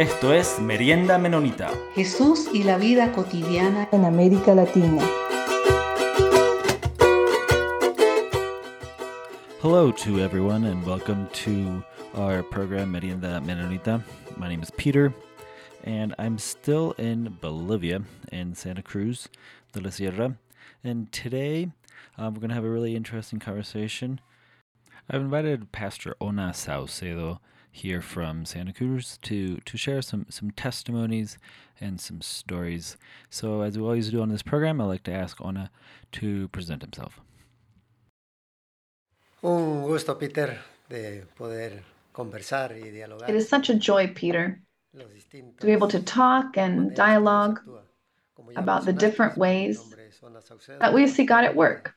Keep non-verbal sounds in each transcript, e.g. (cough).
Esto es Merienda Menonita. Jesús y la vida cotidiana en América Latina. Hello to everyone and welcome to our program Merienda Menonita. My name is Peter and I'm still in Bolivia in Santa Cruz de la Sierra. And today um, we're going to have a really interesting conversation. I've invited Pastor Ona Saucedo here from Santa Cruz to, to share some, some testimonies and some stories. So, as we always do on this program, I'd like to ask Ona to present himself. Un gusto, Peter, de poder conversar y dialogar. It is such a joy, Peter, to be able to talk and dialogue about the different ways that we see God at work.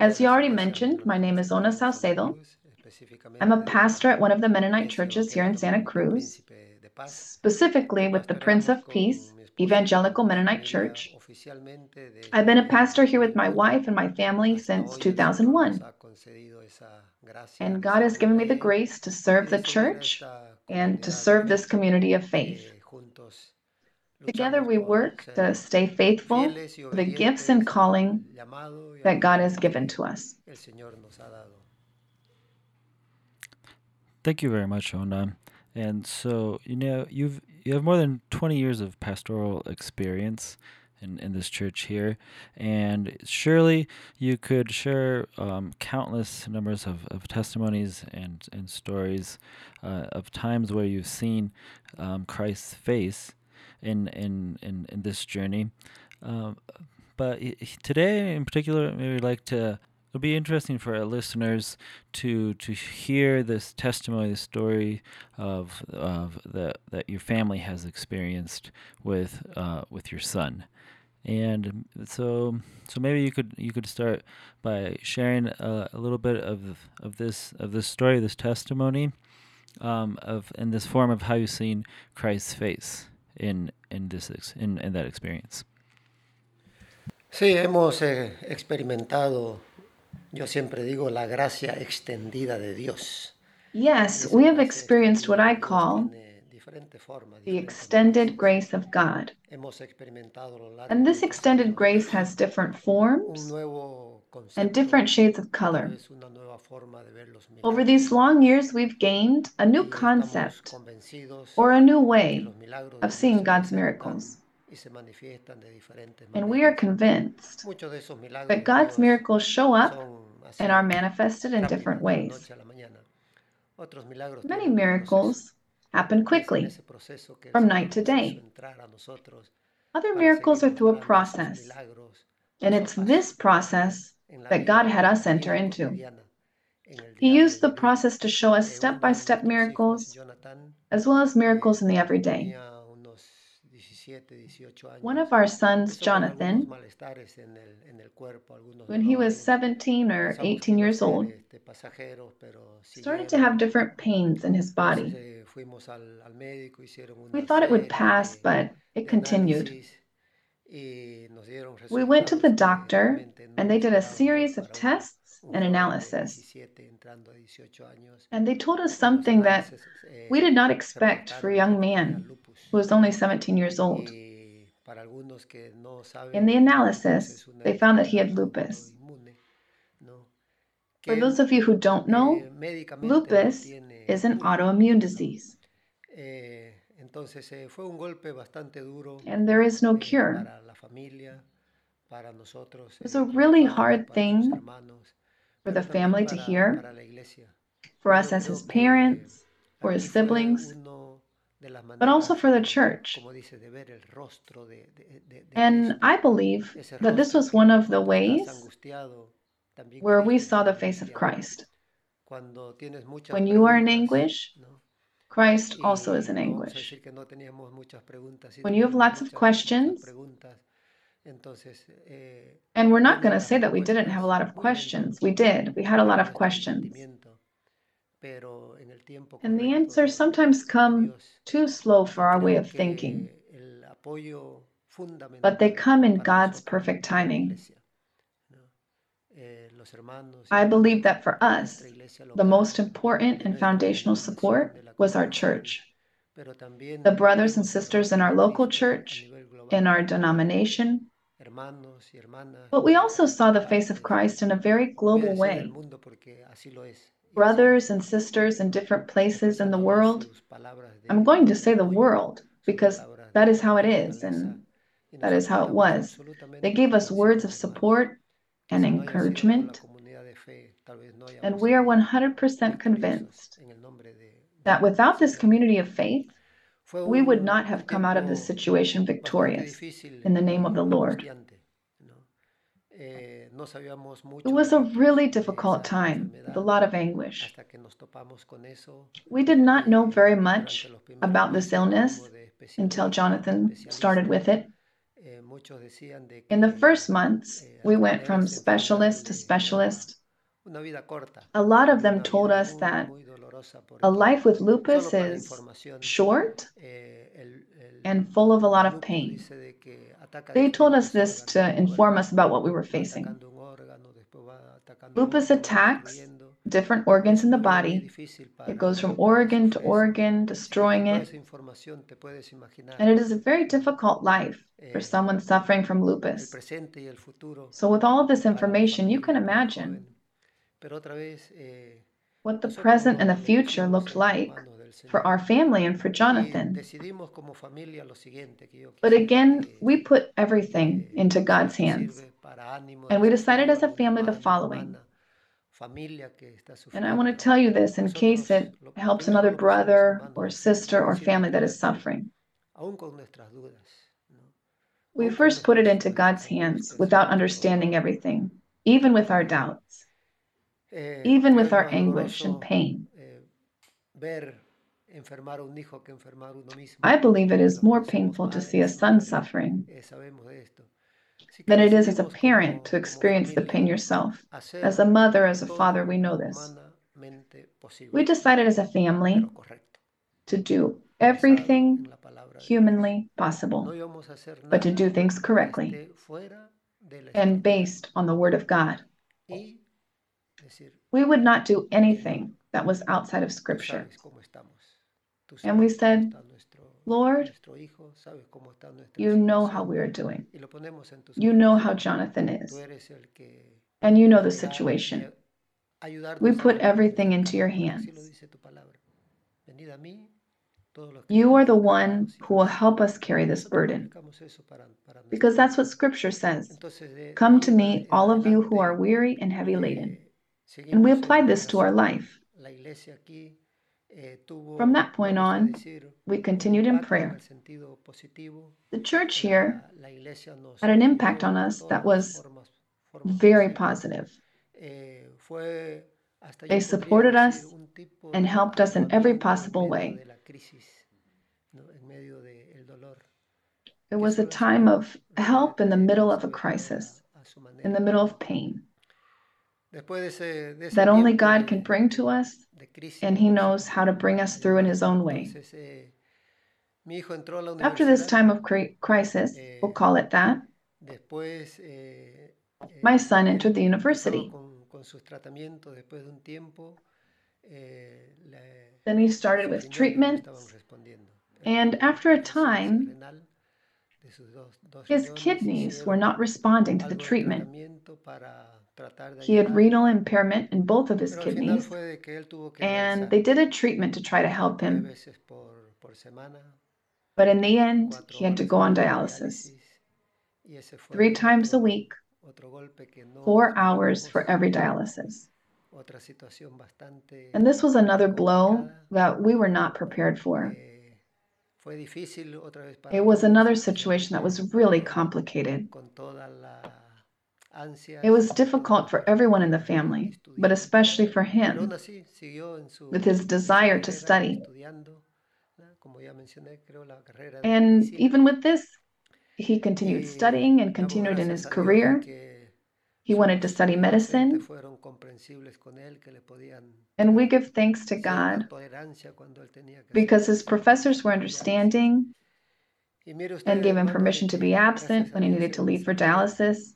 As you already mentioned, my name is Ona Saucedo. I'm a pastor at one of the Mennonite churches here in Santa Cruz, specifically with the Prince of Peace Evangelical Mennonite Church. I've been a pastor here with my wife and my family since 2001. And God has given me the grace to serve the church and to serve this community of faith. Together we work to stay faithful to the gifts and calling that God has given to us. Thank you very much, Ona. And so, you know, you've you have more than 20 years of pastoral experience in, in this church here. And surely you could share um, countless numbers of, of testimonies and, and stories uh, of times where you've seen um, Christ's face in, in, in, in this journey. Um, but today, in particular, maybe I'd like to it'll be interesting for our listeners to to hear this testimony, the story of of that that your family has experienced with uh, with your son. And so, so maybe you could you could start by sharing a, a little bit of of this of this story, this testimony, um, of in this form of how you've seen Christ's face in in this in in that experience. Sí, hemos eh, experimentado Yo siempre digo la gracia extendida de Dios. Yes, we have experienced what I call the extended grace of God. And this extended grace has different forms and different shades of color. Over these long years, we've gained a new concept or a new way of seeing God's miracles. And we are convinced that God's miracles show up and are manifested in different ways. Many miracles happen quickly, from night to day. Other miracles are through a process, and it's this process that God had us enter into. He used the process to show us step by step miracles, as well as miracles in the everyday. One of our sons, Jonathan, when he was 17 or 18 years old, started to have different pains in his body. We thought it would pass, but it continued. We went to the doctor, and they did a series of tests and analysis. And they told us something that we did not expect for a young man who was only 17 years old. In the analysis, they found that he had lupus. For those of you who don't know, lupus is an autoimmune disease. And there is no cure. It was a really hard thing for the family to hear, for us as his parents, for his siblings, but also for the church. And I believe that this was one of the ways where we saw the face of Christ. When you are in anguish, Christ also is in anguish. When you have lots of questions, and we're not going to say that we didn't have a lot of questions. We did. We had a lot of questions. And the answers sometimes come too slow for our way of thinking. But they come in God's perfect timing. I believe that for us, the most important and foundational support was our church. the brothers and sisters in our local church, in our denomination, but we also saw the face of Christ in a very global way. Brothers and sisters in different places in the world. I'm going to say the world because that is how it is and that is how it was. They gave us words of support and encouragement. And we are 100% convinced that without this community of faith, we would not have come out of this situation victorious in the name of the Lord. It was a really difficult time with a lot of anguish. We did not know very much about this illness until Jonathan started with it. In the first months, we went from specialist to specialist. A lot of them told us that a life with lupus is short and full of a lot of pain. They told us this to inform us about what we were facing. Lupus attacks different organs in the body. It goes from organ to organ, destroying it. And it is a very difficult life for someone suffering from lupus. So, with all this information, you can imagine what the present and the future looked like for our family and for Jonathan. But again, we put everything into God's hands. And we decided as a family the following. And I want to tell you this in case it helps another brother or sister or family that is suffering. We first put it into God's hands without understanding everything, even with our doubts, even with our anguish and pain. I believe it is more painful to see a son suffering than it is as a parent to experience the pain yourself. As a mother, as a father, we know this. We decided as a family to do everything humanly possible, but to do things correctly and based on the Word of God. We would not do anything that was outside of Scripture. And we said, Lord, you know how we are doing. You know how Jonathan is. And you know the situation. We put everything into your hands. You are the one who will help us carry this burden. Because that's what Scripture says. Come to me, all of you who are weary and heavy laden. And we applied this to our life. From that point on, we continued in prayer. The church here had an impact on us that was very positive. They supported us and helped us in every possible way. It was a time of help in the middle of a crisis, in the middle of pain, that only God can bring to us and He knows how to bring us through in His own way. After this time of crisis, we'll call it that, my son entered the university. Then he started with treatments, and after a time, his kidneys were not responding to the treatment. He had renal impairment in both of his kidneys, and they did a treatment to try to help him. But in the end, he had to go on dialysis three times a week, four hours for every dialysis. And this was another blow that we were not prepared for. It was another situation that was really complicated. It was difficult for everyone in the family, but especially for him, with his desire to study. And even with this, he continued studying and continued in his career. He wanted to study medicine. And we give thanks to God because his professors were understanding and gave him permission to be absent when he needed to leave for dialysis.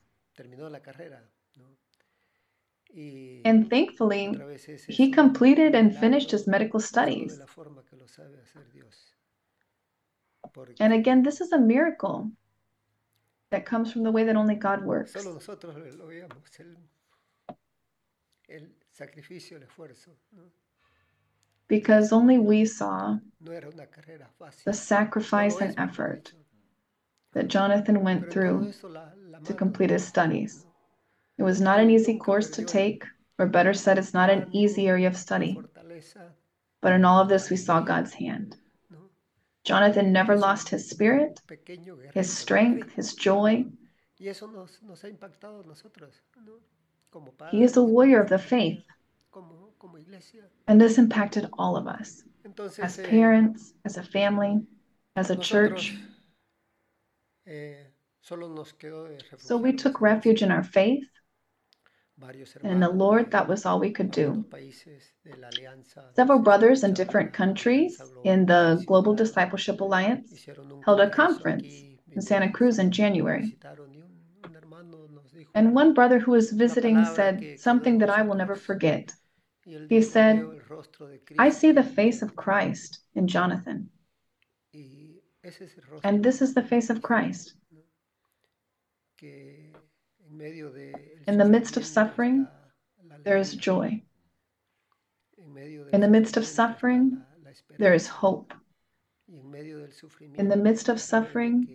And thankfully, he completed and finished his medical studies. And again, this is a miracle that comes from the way that only God works. Because only we saw the sacrifice and effort that Jonathan went through to complete his studies. It was not an easy course to take, or better said, it's not an easy area of study. But in all of this, we saw God's hand. Jonathan never lost his spirit, his strength, his joy. He is a warrior of the faith. And this impacted all of us as parents, as a family, as a church. So we took refuge in our faith. And in the Lord, that was all we could do. Several brothers in different countries in the Global Discipleship Alliance held a conference in Santa Cruz in January. And one brother who was visiting said something that I will never forget. He said, I see the face of Christ in Jonathan. And this is the face of Christ. In the midst of suffering, there is joy. In the midst of suffering, there is hope. In the midst of suffering,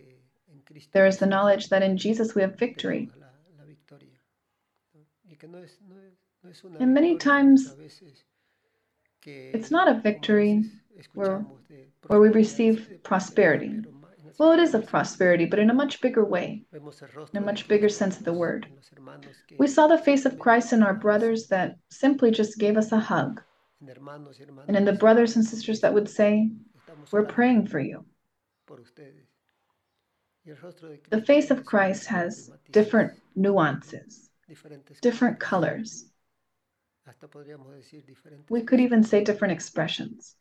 there is the knowledge that in Jesus we have victory. And many times, it's not a victory where, where we receive prosperity. Well, it is a prosperity, but in a much bigger way, in a much bigger sense of the word. We saw the face of Christ in our brothers that simply just gave us a hug. And in the brothers and sisters that would say, We're praying for you. The face of Christ has different nuances, different colors. We could even say different expressions.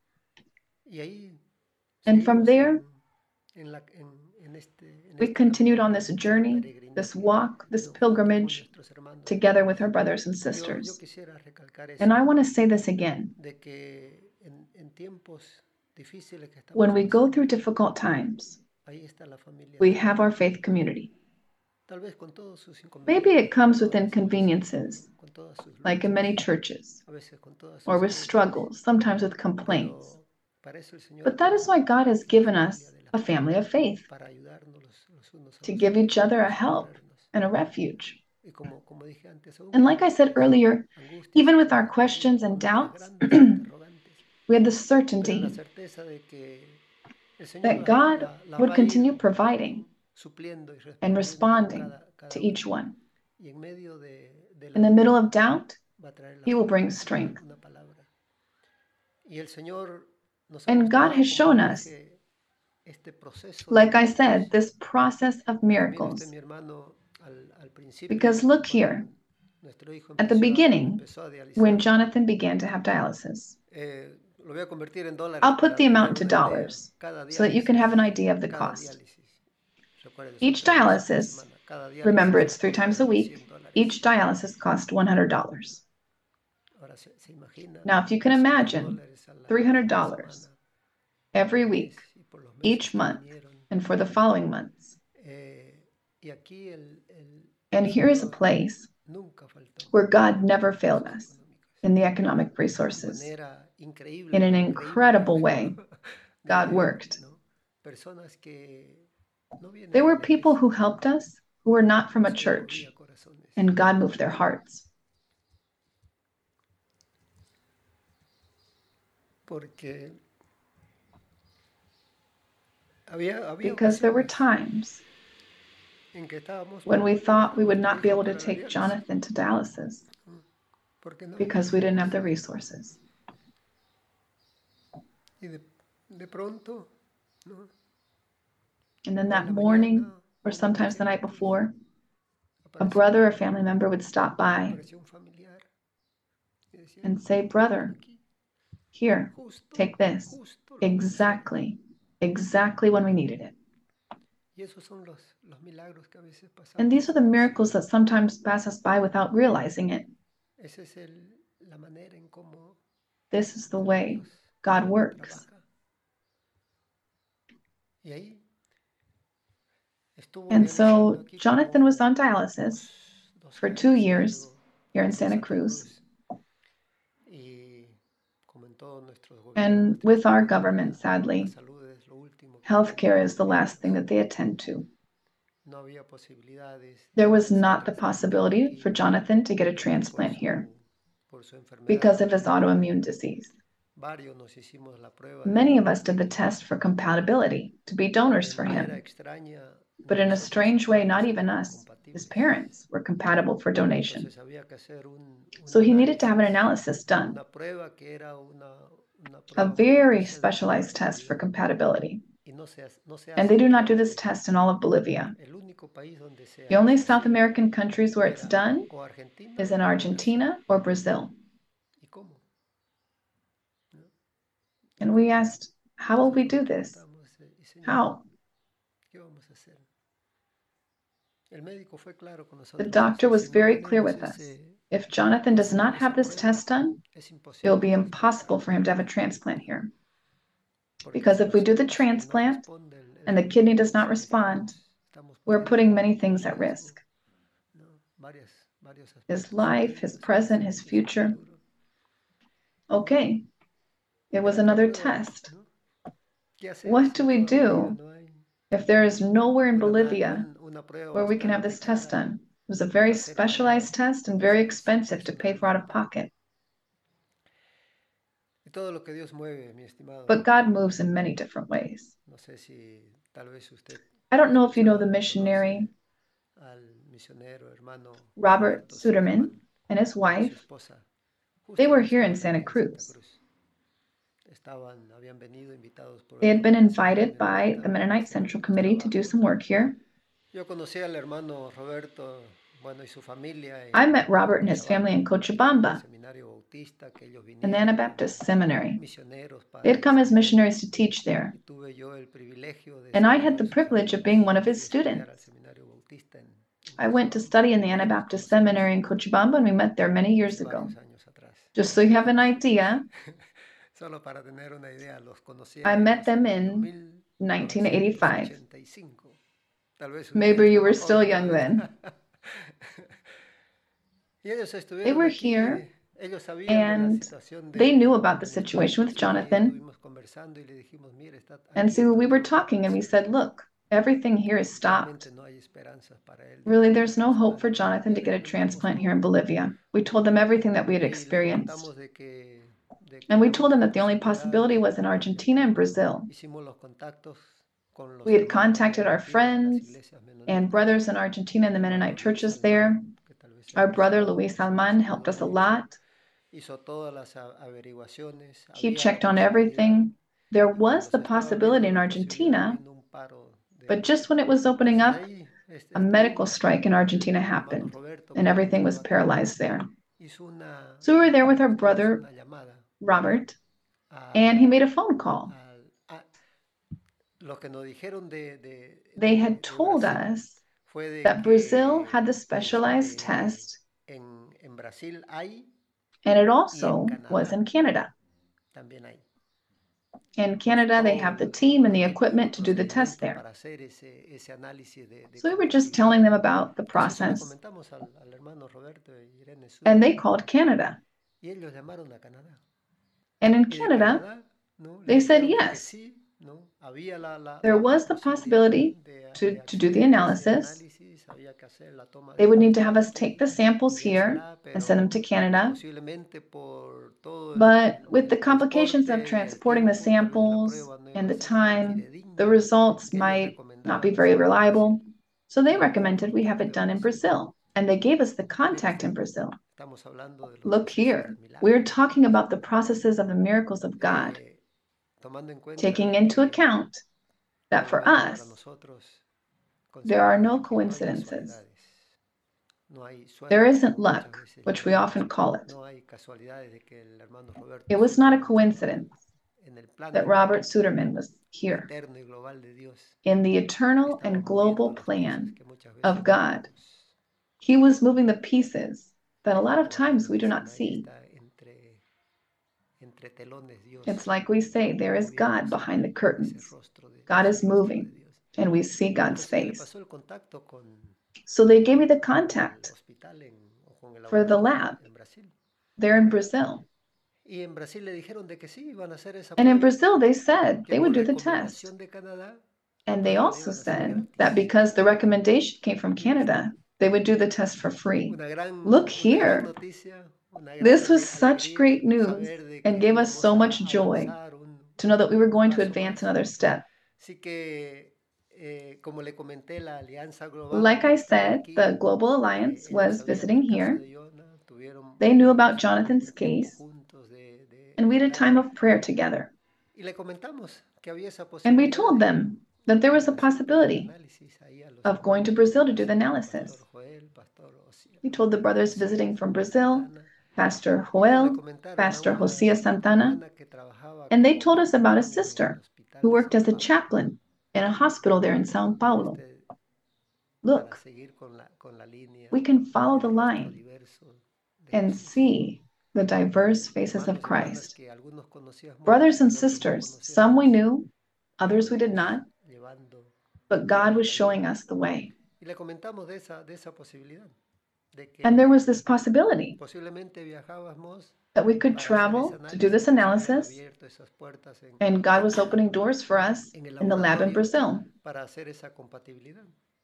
And from there, we continued on this journey, this walk, this pilgrimage together with our brothers and sisters. And I want to say this again. When we go through difficult times, we have our faith community. Maybe it comes with inconveniences, like in many churches, or with struggles, sometimes with complaints. But that is why God has given us a family of faith, to give each other a help and a refuge. And like I said earlier, even with our questions and doubts, (clears throat) we had the certainty that God would continue providing and responding to each one. In the middle of doubt, He will bring strength. And God has shown us like I said, this process of miracles. Because look here, at the beginning, when Jonathan began to have dialysis, I'll put the amount into dollars so that you can have an idea of the cost. Each dialysis, remember it's three times a week, each dialysis cost $100. Now, if you can imagine $300 every week each month and for the following months. And here is a place where God never failed us in the economic resources. In an incredible way, God worked. There were people who helped us who were not from a church, and God moved their hearts. Porque because there were times when we thought we would not be able to take Jonathan to dialysis because we didn't have the resources. And then that morning, or sometimes the night before, a brother or family member would stop by and say, Brother, here, take this. Exactly exactly when we needed it. And these are the miracles that sometimes pass us by without realizing it. This is the way God works. And so Jonathan was on dialysis for two years here in Santa Cruz. And with our government, sadly, healthcare is the last thing that they attend to. There was not the possibility for Jonathan to get a transplant here because of his autoimmune disease. Many of us did the test for compatibility to be donors for him. But in a strange way, not even us, his parents, were compatible for donation. So he needed to have an analysis done, a very specialized test for compatibility. And they do not do this test in all of Bolivia. The only South American countries where it's done is in Argentina or Brazil. And we asked, how will we do this? How? The doctor was very clear with us. If Jonathan does not have this test done, it will be impossible for him to have a transplant here. Because if we do the transplant and the kidney does not respond, we're putting many things at risk his life, his present, his future. Okay, it was another test. What do we do if there is nowhere in Bolivia where we can have this test done? It was a very specialized test and very expensive to pay for out of pocket. But God moves in many different ways. I don't know if you know the missionary Robert Suderman and his wife. They were here in Santa Cruz. They had been invited by the Mennonite Central Committee to do some work here. I met Robert and his family in Cochabamba, in the Anabaptist Seminary. They had come as missionaries to teach there. And I had the privilege of being one of his students. I went to study in the Anabaptist Seminary in Cochabamba, and we met there many years ago. Just so you have an idea, (laughs) I met them in 1985. Maybe you were still young then. (laughs) They were here and they knew about the situation with Jonathan. And so we were talking and we said, Look, everything here is stopped. Really, there's no hope for Jonathan to get a transplant here in Bolivia. We told them everything that we had experienced. And we told them that the only possibility was in Argentina and Brazil. We had contacted our friends and brothers in Argentina and the Mennonite churches there. Our brother Luis Alman helped us a lot. He checked on everything. There was the possibility in Argentina, but just when it was opening up, a medical strike in Argentina happened, and everything was paralyzed there. So we were there with our brother, Robert, and he made a phone call. They had told us that Brazil had the specialized test, and it also was in Canada. In Canada, they have the team and the equipment to do the test there. So we were just telling them about the process. And they called Canada. And in Canada, they said yes. There was the possibility to, to do the analysis. They would need to have us take the samples here and send them to Canada. But with the complications of transporting the samples and the time, the results might not be very reliable. So they recommended we have it done in Brazil, and they gave us the contact in Brazil. Look here, we're talking about the processes of the miracles of God, taking into account that for us, there are no coincidences. There isn't luck, which we often call it. It was not a coincidence that Robert Suderman was here in the eternal and global plan of God. He was moving the pieces that a lot of times we do not see. It's like we say, there is God behind the curtains. God is moving, and we see God's face. So they gave me the contact for the lab there in Brazil. And in Brazil, they said they would do the test. And they also said that because the recommendation came from Canada, they would do the test for free. Look here. This was such great news and gave us so much joy to know that we were going to advance another step. Like I said, the Global Alliance was visiting here. They knew about Jonathan's case, and we had a time of prayer together. And we told them that there was a possibility of going to Brazil to do the analysis. We told the brothers visiting from Brazil, Pastor Joel, Pastor Josia Santana, and they told us about a sister who worked as a chaplain in a hospital there in Sao Paulo. Look, we can follow the line and see the diverse faces of Christ. Brothers and sisters, some we knew, others we did not, but God was showing us the way. And there was this possibility that we could travel to do this analysis, and God was opening doors for us in the lab in Brazil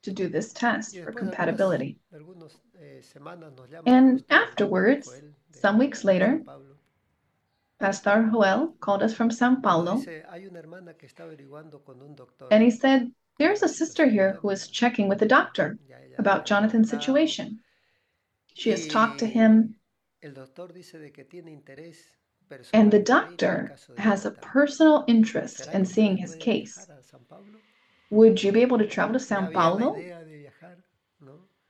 to do this test for compatibility. And afterwards, some weeks later, Pastor Joel called us from Sao Paulo, and he said, There's a sister here who is checking with the doctor about Jonathan's situation. She has talked to him, and the doctor has a personal interest in seeing his case. Would you be able to travel to Sao Paulo?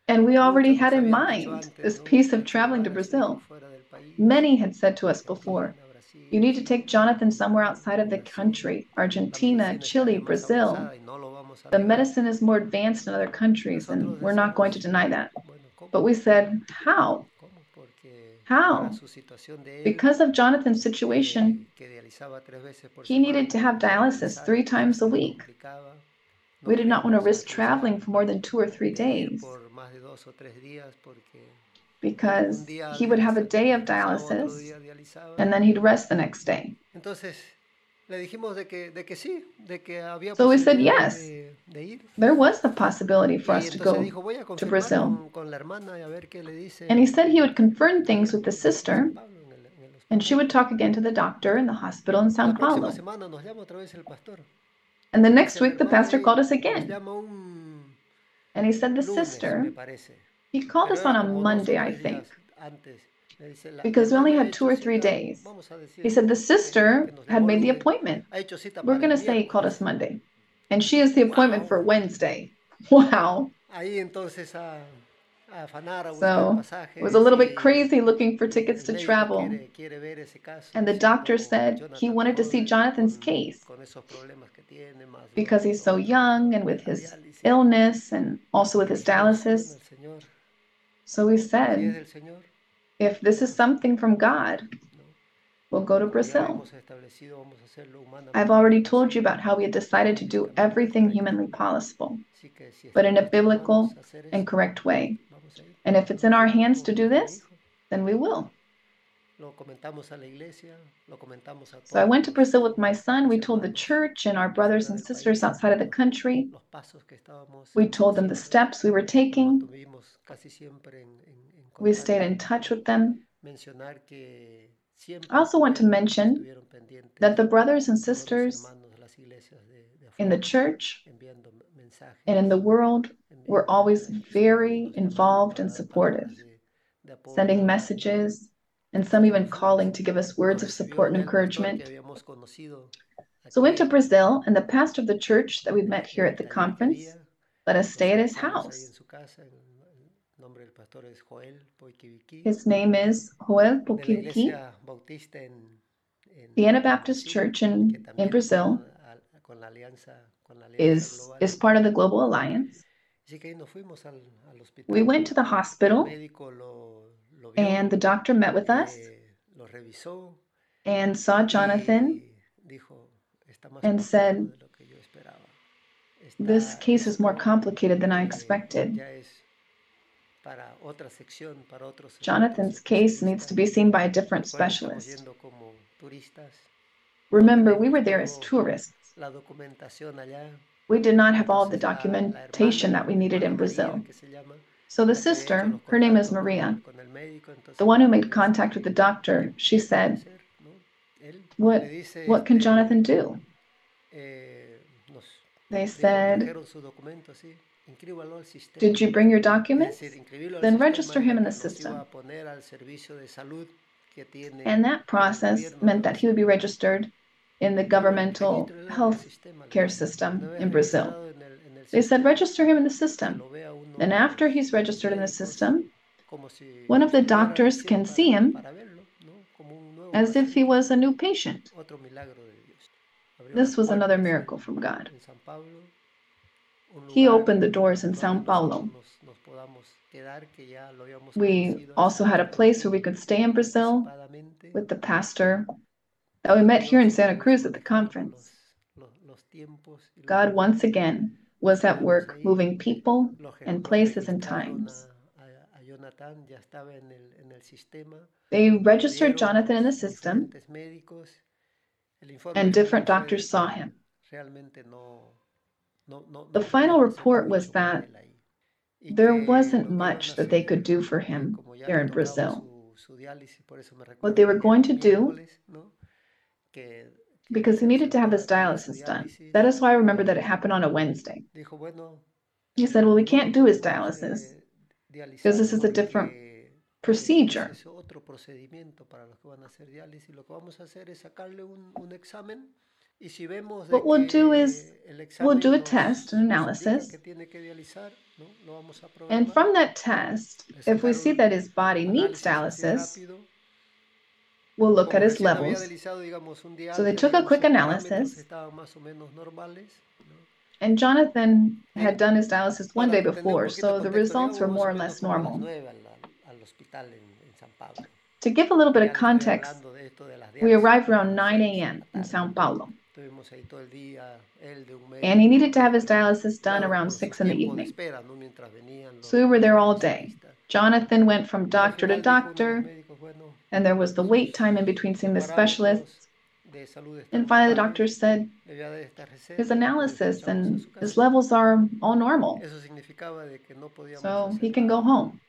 And we already had in mind this piece of traveling to Brazil. Many had said to us before, you need to take Jonathan somewhere outside of the country Argentina, Chile, Brazil. The medicine is more advanced in other countries, and we're not going to deny that. But we said, how? How? Because of Jonathan's situation, he needed to have dialysis three times a week. We did not want to risk traveling for more than two or three days because he would have a day of dialysis and then he'd rest the next day. So we said yes. There was the possibility for us to go to Brazil. And he said he would confirm things with the sister, and she would talk again to the doctor in the hospital in Sao Paulo. And the next week, the pastor called us again. And he said, The sister, he called us on a Monday, I think because we only had two or three days. He said the sister had made the appointment. We're going to say he called us Monday. And she has the appointment for Wednesday. (laughs) Wow. So it was a little bit crazy looking for tickets to travel. And the doctor said he wanted to see Jonathan's case because he's so young and with his illness and also with his dialysis. So we said, if this is something from God, we'll go to Brazil. I've already told you about how we had decided to do everything humanly possible, but in a biblical and correct way. And if it's in our hands to do this, then we will. So I went to Brazil with my son. We told the church and our brothers and sisters outside of the country. We told them the steps we were taking. We stayed in touch with them. I also want to mention that the brothers and sisters in the church and in the world were always very involved and supportive, sending messages and some even calling to give us words of support and encouragement. So went to Brazil, and the pastor of the church that we met here at the conference let us stay at his house. His name is Joel Poquiviqui. The Anabaptist Church in, in Brazil is, is part of the Global Alliance. We went to the hospital and the doctor met with us and saw Jonathan and said, This case is more complicated than I expected. Jonathan's case needs to be seen by a different specialist. Remember, we were there as tourists. We did not have all the documentation that we needed in Brazil. So the sister, her name is Maria, the one who made contact with the doctor, she said, What, what can Jonathan do? They said, Did you bring your documents? Then register him in the system. And that process meant that he would be registered in the governmental health care system in Brazil. They said, register him in the system. And after he's registered in the system, one of the doctors can see him as if he was a new patient. This was another miracle from God. He opened the doors in Sao Paulo. We also had a place where we could stay in Brazil with the pastor that we met here in Santa Cruz at the conference. God once again was at work moving people and places and times. They registered Jonathan in the system, and different doctors saw him. The final report was that there wasn't much that they could do for him here in Brazil. What they were going to do because he needed to have his dialysis done. That is why I remember that it happened on a Wednesday. He said, Well, we can't do his dialysis because this is a different procedure. What we'll do is we'll do a test, an analysis, and from that test, if we see that his body needs dialysis, we'll look at his levels. So they took a quick analysis, and Jonathan had done his dialysis one day before, so the results were more or less normal. To give a little bit of context, we arrived around 9 a.m. in Sao Paulo. And he needed to have his dialysis done around 6 in the evening. So we were there all day. Jonathan went from doctor to doctor, and there was the wait time in between seeing the specialists. And finally, the doctor said his analysis and his levels are all normal. So he can go home.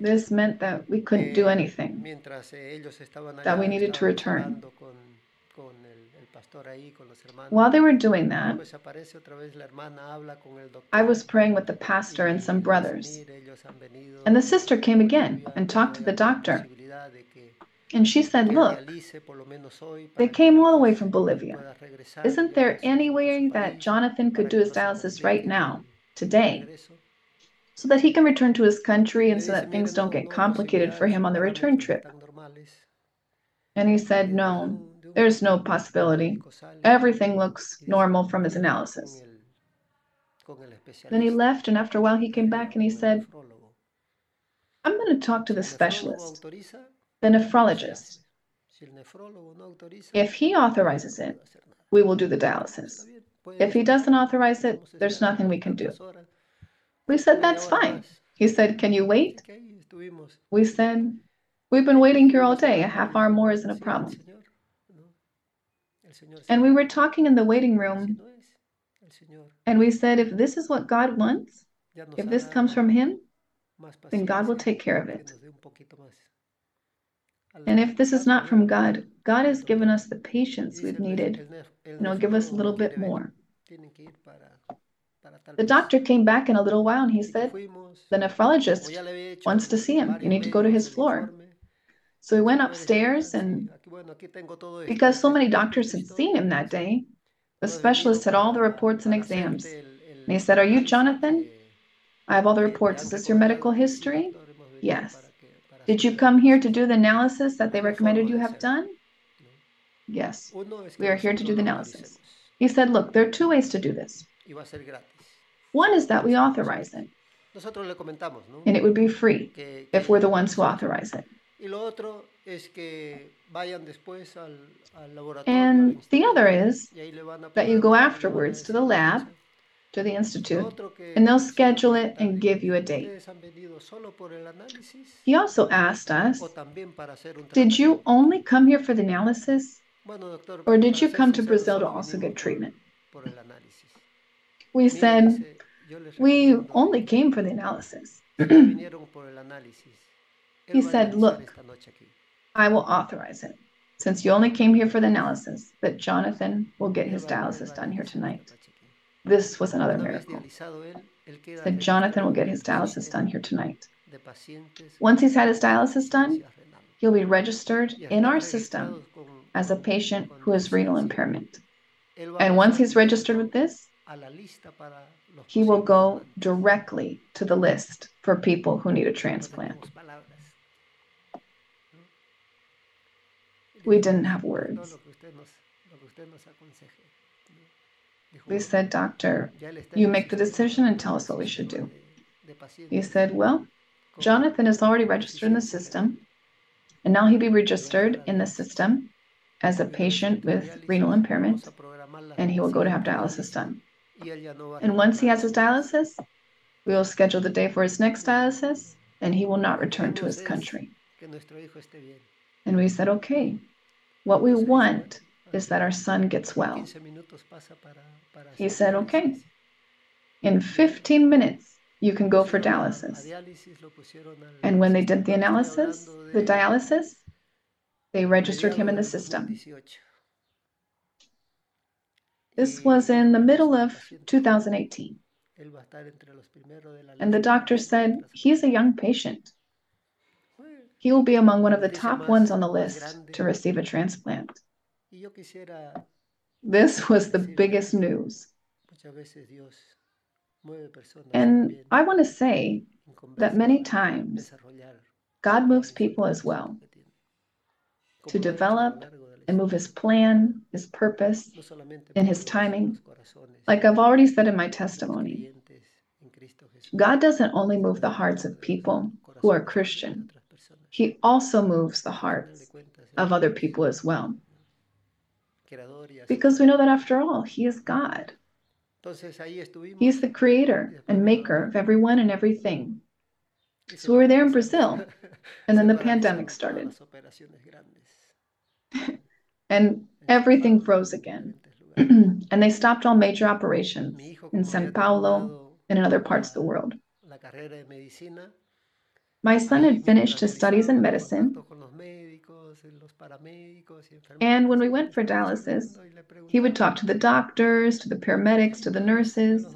This meant that we couldn't do anything, that we needed to return. While they were doing that, I was praying with the pastor and some brothers. And the sister came again and talked to the doctor. And she said, Look, they came all the way from Bolivia. Isn't there any way that Jonathan could do his dialysis right now, today, so that he can return to his country and so that things don't get complicated for him on the return trip? And he said, No, there's no possibility. Everything looks normal from his analysis. Then he left, and after a while, he came back and he said, I'm going to talk to the specialist, the nephrologist. If he authorizes it, we will do the dialysis. If he doesn't authorize it, there's nothing we can do. We said, That's fine. He said, Can you wait? We said, We've been waiting here all day. A half hour more isn't a problem. And we were talking in the waiting room, and we said, if this is what God wants, if this comes from Him, then God will take care of it. And if this is not from God, God has given us the patience we've needed, and He'll give us a little bit more. The doctor came back in a little while and he said, The nephrologist wants to see him. You need to go to his floor. So we went upstairs, and because so many doctors had seen him that day, the specialist had all the reports and exams. And he said, Are you Jonathan? I have all the reports. Is this your medical history? Yes. Did you come here to do the analysis that they recommended you have done? Yes. We are here to do the analysis. He said, Look, there are two ways to do this. One is that we authorize it, and it would be free if we're the ones who authorize it. And the other is that you go afterwards to the lab, to the institute, and they'll schedule it and give you a date. He also asked us Did you only come here for the analysis? Or did you come to Brazil to also get treatment? We said, We only came for the analysis. (clears throat) he said, Look, I will authorize it. Since you only came here for the analysis, that Jonathan will get his dialysis done here tonight. This was another miracle. That Jonathan will get his dialysis done here tonight. Once he's had his dialysis done, he'll be registered in our system as a patient who has renal impairment. And once he's registered with this, he will go directly to the list for people who need a transplant. We didn't have words. We said, Doctor, you make the decision and tell us what we should do. He said, Well, Jonathan is already registered in the system, and now he'll be registered in the system as a patient with renal impairment, and he will go to have dialysis done. And once he has his dialysis, we will schedule the day for his next dialysis, and he will not return to his country. And we said, okay, what we want is that our son gets well. He said, okay, in 15 minutes, you can go for dialysis. And when they did the analysis, the dialysis, they registered him in the system. This was in the middle of 2018. And the doctor said, he's a young patient. He will be among one of the top ones on the list to receive a transplant. This was the biggest news. And I want to say that many times God moves people as well to develop and move his plan, his purpose, and his timing. Like I've already said in my testimony, God doesn't only move the hearts of people who are Christian, He also moves the hearts of other people as well. Because we know that after all, He is God. He is the creator and maker of everyone and everything. So we were there in Brazil, (laughs) and then the pandemic started. (laughs) and everything froze again. (clears throat) and they stopped all major operations in Sao Paulo and in other parts of the world. My son had finished his studies in medicine, and when we went for dialysis, he would talk to the doctors, to the paramedics, to the nurses.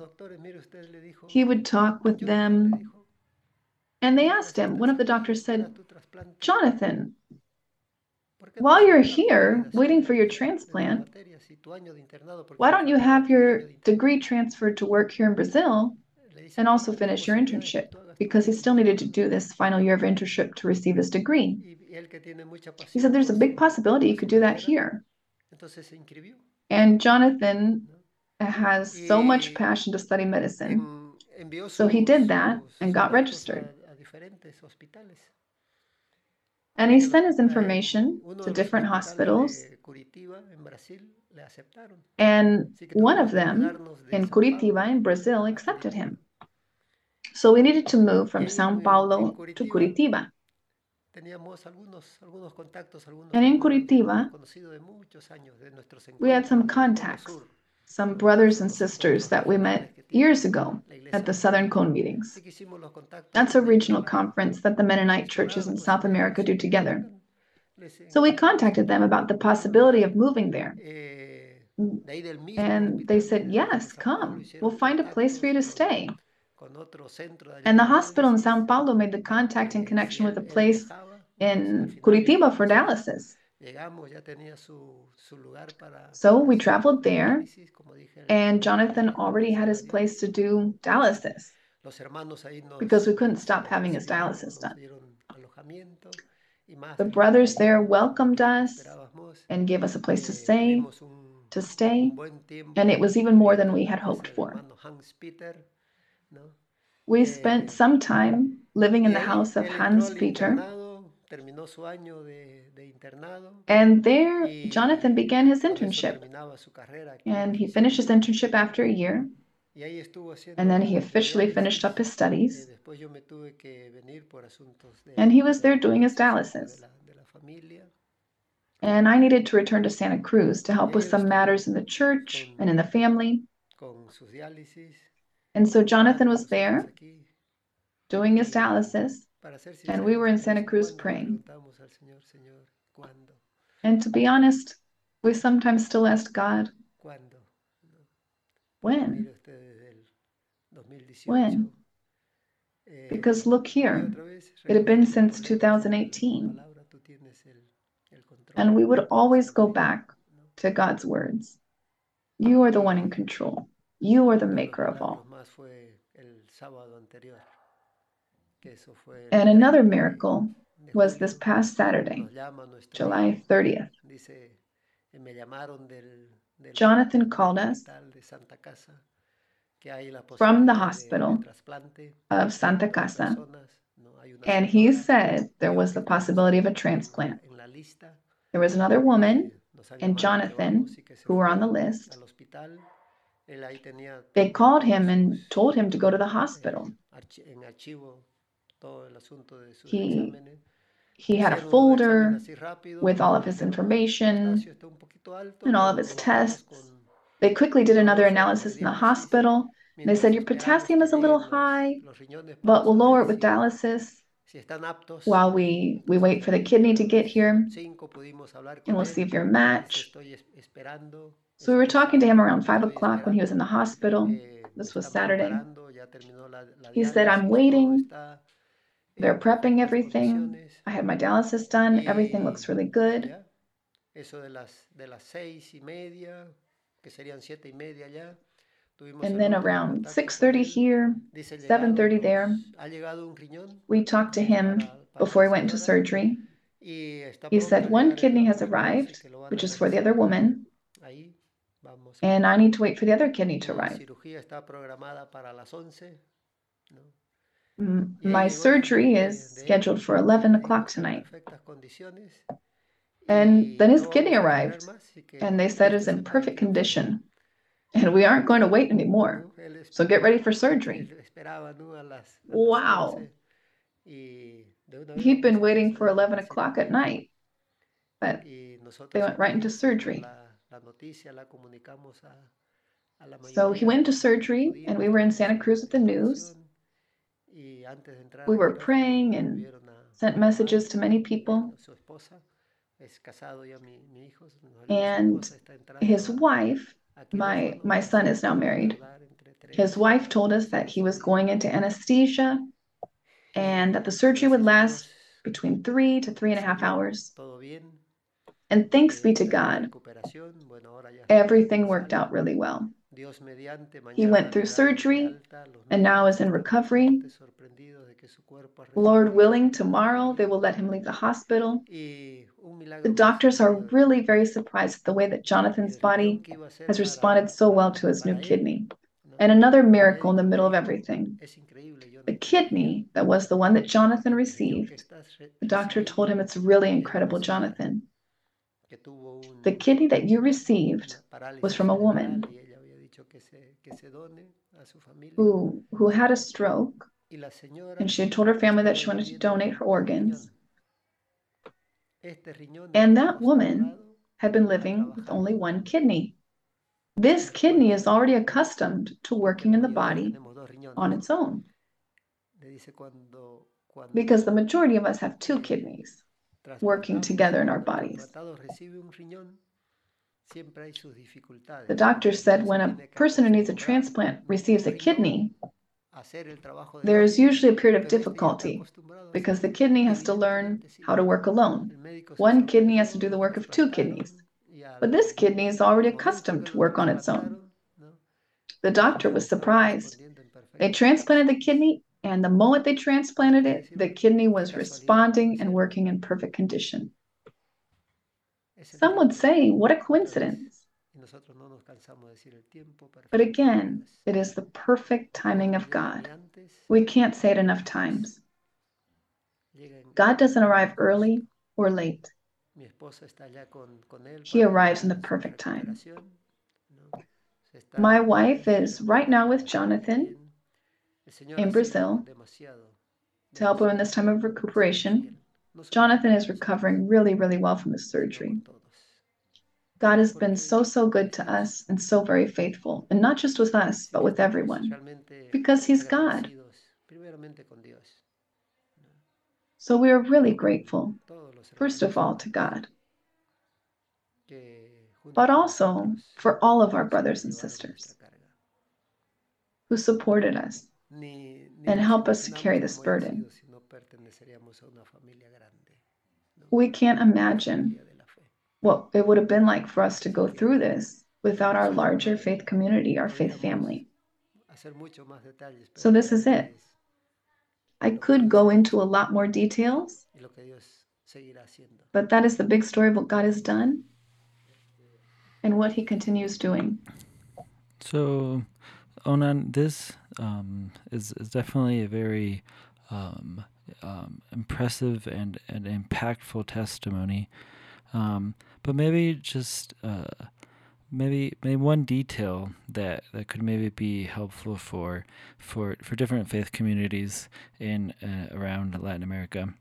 He would talk with them. And they asked him, one of the doctors said, Jonathan, while you're here waiting for your transplant, why don't you have your degree transferred to work here in Brazil and also finish your internship? Because he still needed to do this final year of internship to receive his degree. He said, There's a big possibility you could do that here. And Jonathan has so much passion to study medicine. So he did that and got registered. And he sent his information to different hospitals. And one of them in Curitiba in Brazil accepted him. So we needed to move from Sao Paulo to Curitiba. And in Curitiba, we had some contacts, some brothers and sisters that we met years ago at the Southern Cone meetings. That's a regional conference that the Mennonite churches in South America do together. So we contacted them about the possibility of moving there. And they said, Yes, come. We'll find a place for you to stay. And the hospital in Sao Paulo made the contact in connection with a place in Curitiba for dialysis. So we traveled there, and Jonathan already had his place to do dialysis because we couldn't stop having his dialysis done. The brothers there welcomed us and gave us a place to stay, to stay, and it was even more than we had hoped for. We spent some time living in the house of Hans Peter, And there, Jonathan began his internship. And he finished his internship after a year. And then he officially finished up his studies. And he was there doing his dialysis. And I needed to return to Santa Cruz to help with some matters in the church and in the family. And so Jonathan was there doing his dialysis, and we were in Santa Cruz praying. And to be honest, we sometimes still ask God, when? When? Because look here, it had been since 2018. And we would always go back to God's words. You are the one in control. You are the maker of all. And another miracle was this past Saturday, July 30th. Jonathan called us from the hospital of Santa Casa, and he said there was the possibility of a transplant. There was another woman and Jonathan who were on the list. They called him and told him to go to the hospital. He, he had a folder with all of his information and all of his tests. They quickly did another analysis in the hospital. They said, Your potassium is a little high, but we'll lower it with dialysis while we, we wait for the kidney to get here. And we'll see if you're a match. So we were talking to him around five o'clock when he was in the hospital. This was Saturday. He said, I'm waiting. They're prepping everything. I had my dialysis done. Everything looks really good. And then around 6:30 here, 7:30 there, we talked to him before he went into surgery. He said one kidney has arrived, which is for the other woman, and I need to wait for the other kidney to arrive. My surgery is scheduled for 11 o'clock tonight. And then his kidney arrived, and they said it's in perfect condition. And we aren't going to wait anymore. So get ready for surgery. Wow. He'd been waiting for 11 o'clock at night, but they went right into surgery. So he went into surgery, and we were in Santa Cruz with the news. We were praying and sent messages to many people. And his wife, my, my son is now married. His wife told us that he was going into anesthesia and that the surgery would last between three to three and a half hours. And thanks be to God, everything worked out really well. He went through surgery and now is in recovery. Lord willing, tomorrow they will let him leave the hospital. The doctors are really very surprised at the way that Jonathan's body has responded so well to his new kidney. And another miracle in the middle of everything. The kidney that was the one that Jonathan received, the doctor told him it's really incredible, Jonathan. The kidney that you received was from a woman who, who had a stroke, and she had told her family that she wanted to donate her organs. And that woman had been living with only one kidney. This kidney is already accustomed to working in the body on its own. Because the majority of us have two kidneys working together in our bodies. The doctor said when a person who needs a transplant receives a kidney, there is usually a period of difficulty because the kidney has to learn how to work alone. One kidney has to do the work of two kidneys. But this kidney is already accustomed to work on its own. The doctor was surprised. They transplanted the kidney, and the moment they transplanted it, the kidney was responding and working in perfect condition. Some would say, what a coincidence. But again, it is the perfect timing of God. We can't say it enough times. God doesn't arrive early or late. He arrives in the perfect time. My wife is right now with Jonathan in Brazil to help him in this time of recuperation. Jonathan is recovering really, really well from his surgery. God has been so, so good to us and so very faithful, and not just with us, but with everyone, because He's God. So we are really grateful, first of all, to God, but also for all of our brothers and sisters who supported us and help us to carry this burden. We can't imagine what it would have been like for us to go through this without our larger faith community, our faith family. So, this is it. I could go into a lot more details, but that is the big story of what God has done and what He continues doing. So, Onan, this um, is, is definitely a very um, um, impressive and, and impactful testimony. Um, but maybe just uh, maybe maybe one detail that, that could maybe be helpful for for for different faith communities in uh, around Latin America.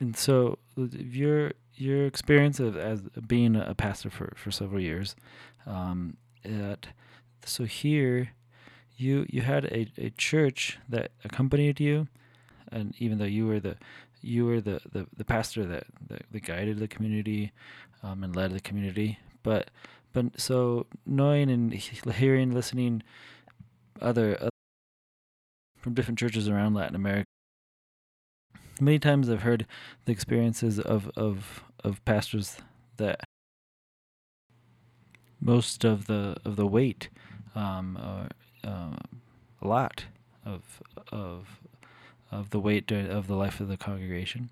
And so your your experience of as being a pastor for, for several years, um, at, so here you you had a, a church that accompanied you and even though you were the you were the, the, the pastor that, that, that guided the community um, and led the community but but so knowing and hearing listening other, other from different churches around Latin America many times I've heard the experiences of of of pastors that most of the of the weight um, or uh, a lot of of of the weight of the life of the congregation.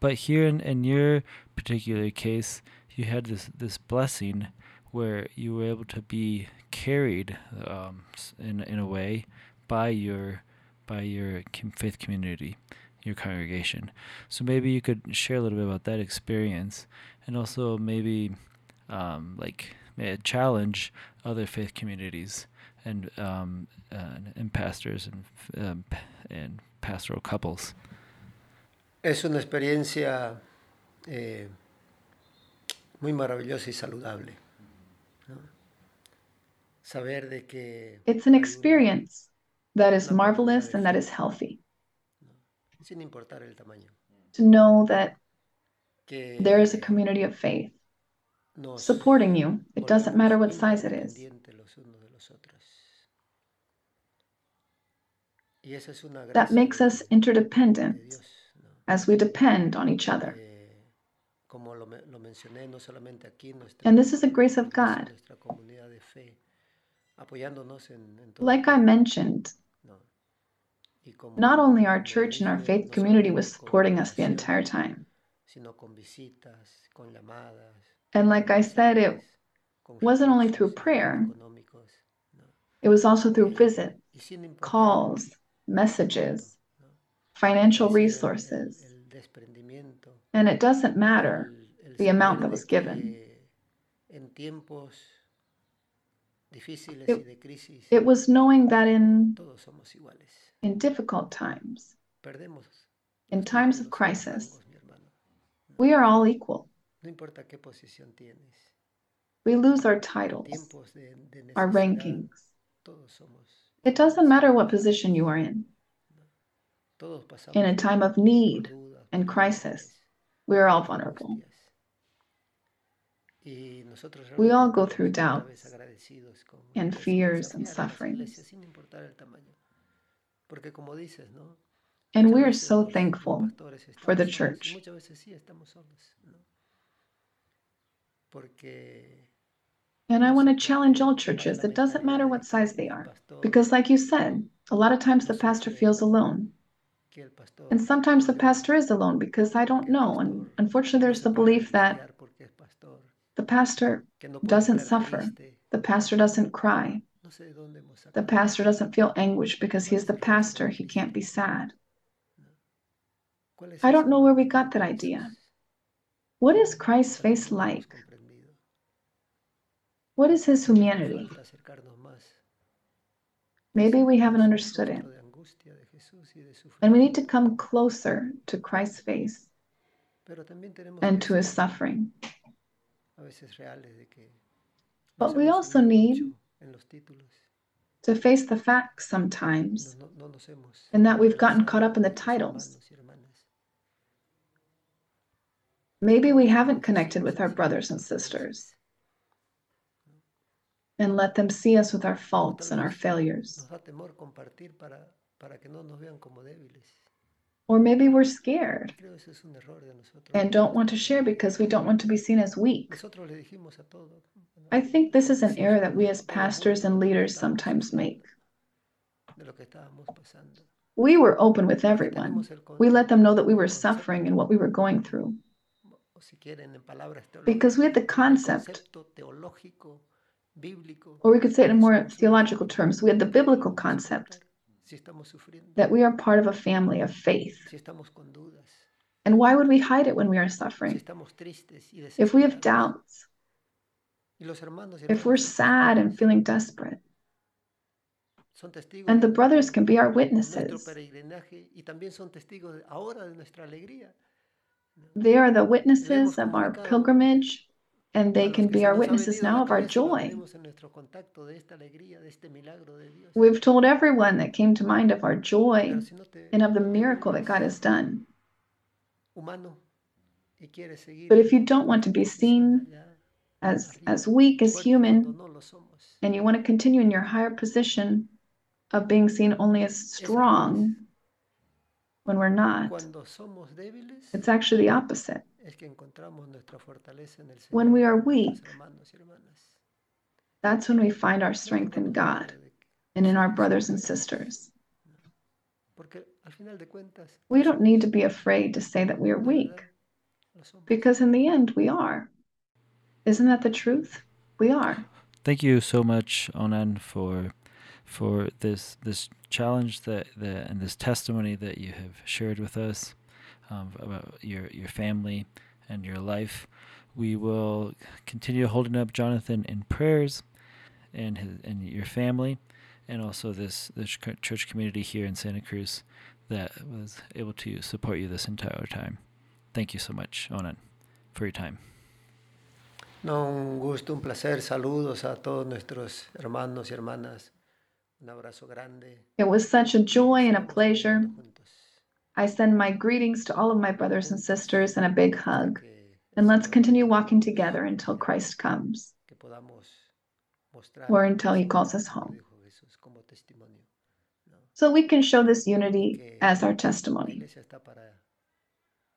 But here in, in your particular case, you had this this blessing where you were able to be carried um, in in a way by your by your faith community, your congregation. So maybe you could share a little bit about that experience, and also maybe um, like challenge other faith communities and um, and pastors and um, and pastoral couples. Es una experiencia eh, muy maravillosa y saludable. ¿no? Saber de que It's an experience that is marvelous and that is healthy. Sin importar el tamaño. To know that there is a community of faith supporting you. It doesn't matter what size it is. That makes us interdependent as we depend on each other. Eh, and this is a grace of God. Like I mentioned, not only our church and our faith community was supporting us the entire time, and like I said, it wasn't only through prayer, it was also through visits, calls, messages, financial resources. And it doesn't matter the amount that was given. It, it was knowing that in, in difficult times, in times of crisis, we are all equal. We lose our titles, our rankings. It doesn't matter what position you are in. In a time of need and crisis, we are all vulnerable. We all go through doubts and fears and sufferings. And we are so thankful for the church. And I want to challenge all churches. It doesn't matter what size they are. Because, like you said, a lot of times the pastor feels alone. And sometimes the pastor is alone because I don't know. And unfortunately, there's the belief that the pastor doesn't suffer, the pastor doesn't cry, the pastor doesn't feel anguish because he's the pastor, he can't be sad. I don't know where we got that idea. What is Christ's face like? What is his humanity? Maybe we haven't understood it. And we need to come closer to Christ's face and to his suffering. But we also need to face the facts sometimes, and that we've gotten caught up in the titles. Maybe we haven't connected with our brothers and sisters and let them see us with our faults and our failures. Or maybe we're scared and don't want to share because we don't want to be seen as weak. I think this is an error that we as pastors and leaders sometimes make. We were open with everyone. We let them know that we were suffering and what we were going through. Because we had the concept, or we could say it in more theological terms, we had the biblical concept that we are part of a family of faith. And why would we hide it when we are suffering? If we have doubts, if we're sad and feeling desperate, and the brothers can be our witnesses. They are the witnesses of our pilgrimage and they can be our witnesses now of our joy. We've told everyone that came to mind of our joy and of the miracle that God has done. But if you don't want to be seen as, as weak as human, and you want to continue in your higher position of being seen only as strong when we're not, it's actually the opposite. When we are weak, that's when we find our strength in God and in our brothers and sisters. We don't need to be afraid to say that we are weak, because in the end, we are. Isn't that the truth? We are. Thank you so much, Onan, for for this this challenge that, that and this testimony that you have shared with us um, about your your family and your life. We will continue holding up Jonathan in prayers and his and your family, and also this this church community here in Santa Cruz that was able to support you this entire time. Thank you so much, Onan, for your time. No, un gusto, un placer. Saludos a todos nuestros hermanos y hermanas. Un abrazo grande. It was such a joy and a pleasure I send my greetings to all of my brothers and sisters and a big hug. And let's continue walking together until Christ comes or until he calls us home. So we can show this unity as our testimony.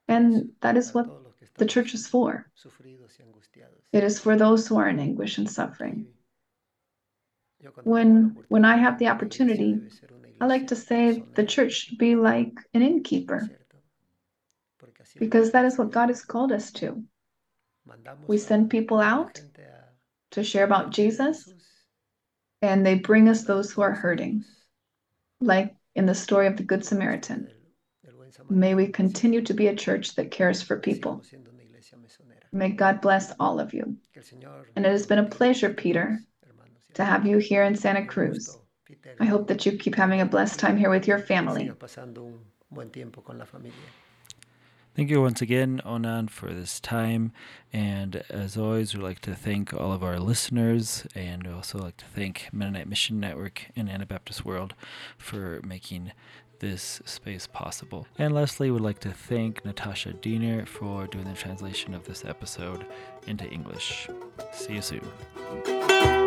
And that is what the church is for. It is for those who are in anguish and suffering. When, when I have the opportunity, I like to say the church should be like an innkeeper, because that is what God has called us to. We send people out to share about Jesus, and they bring us those who are hurting, like in the story of the Good Samaritan. May we continue to be a church that cares for people. May God bless all of you. And it has been a pleasure, Peter, to have you here in Santa Cruz. I hope that you keep having a blessed time here with your family. Thank you once again, Onan, for this time. And as always, we'd like to thank all of our listeners and we also like to thank Mennonite Mission Network and Anabaptist World for making this space possible. And lastly, we'd like to thank Natasha Diener for doing the translation of this episode into English. See you soon.